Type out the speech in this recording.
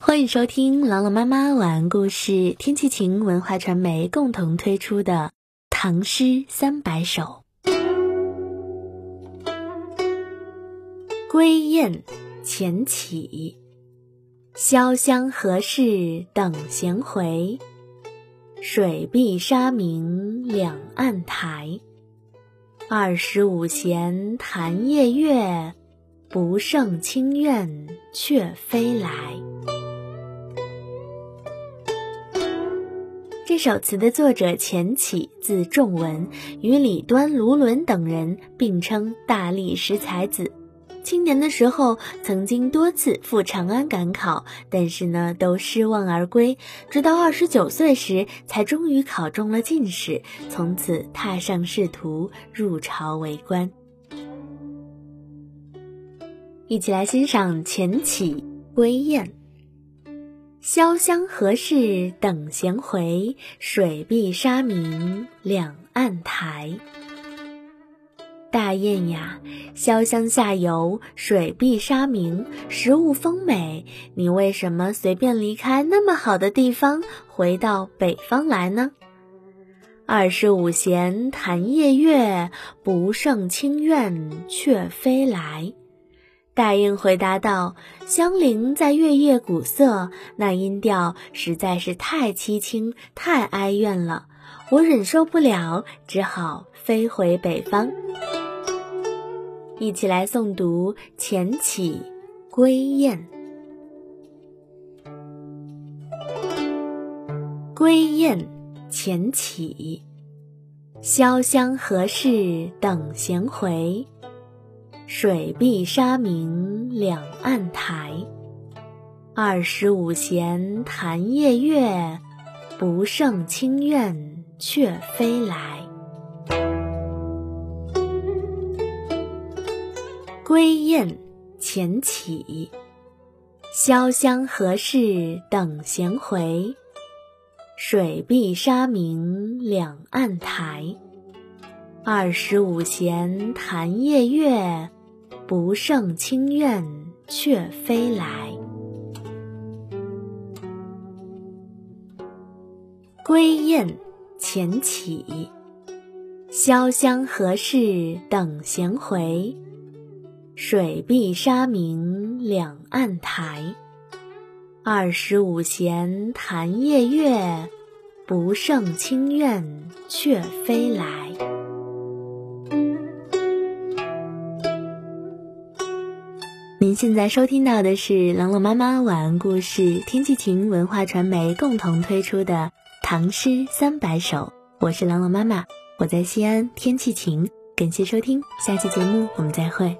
欢迎收听朗朗妈妈晚安故事，天气晴文化传媒共同推出的《唐诗三百首》。归雁，前起。潇湘何事等闲回？水碧沙明两岸台。二十五弦弹夜月，不胜清怨却飞来。这首词的作者钱起，字仲文，与李端、卢纶等人并称大历十才子。青年的时候，曾经多次赴长安赶考，但是呢，都失望而归。直到二十九岁时，才终于考中了进士，从此踏上仕途，入朝为官。一起来欣赏钱起《归雁》。潇湘何事等闲回？水碧沙明两岸台。大雁呀，潇湘下游，水碧沙明，食物丰美。你为什么随便离开那么好的地方，回到北方来呢？二十五弦弹夜月，不胜清怨却飞来。大雁回答道：“香菱在月夜鼓瑟，那音调实在是太凄清、太哀怨了，我忍受不了，只好飞回北方。”一起来诵读《钱起·归雁》。《归雁》钱起，潇湘何事等闲回？水碧沙明两岸台，二十五弦弹夜月，不胜清怨却飞来。归雁，前起。潇湘何事等闲回？水碧沙明两岸台，二十五弦弹夜月。不胜清怨却飞来。归雁，前起。潇湘何事等闲回？水碧沙明两岸台。二十五弦弹夜月，不胜清怨却飞来。现在收听到的是朗朗妈妈晚安故事，天气晴文化传媒共同推出的《唐诗三百首》，我是朗朗妈妈，我在西安，天气晴，感谢收听，下期节目我们再会。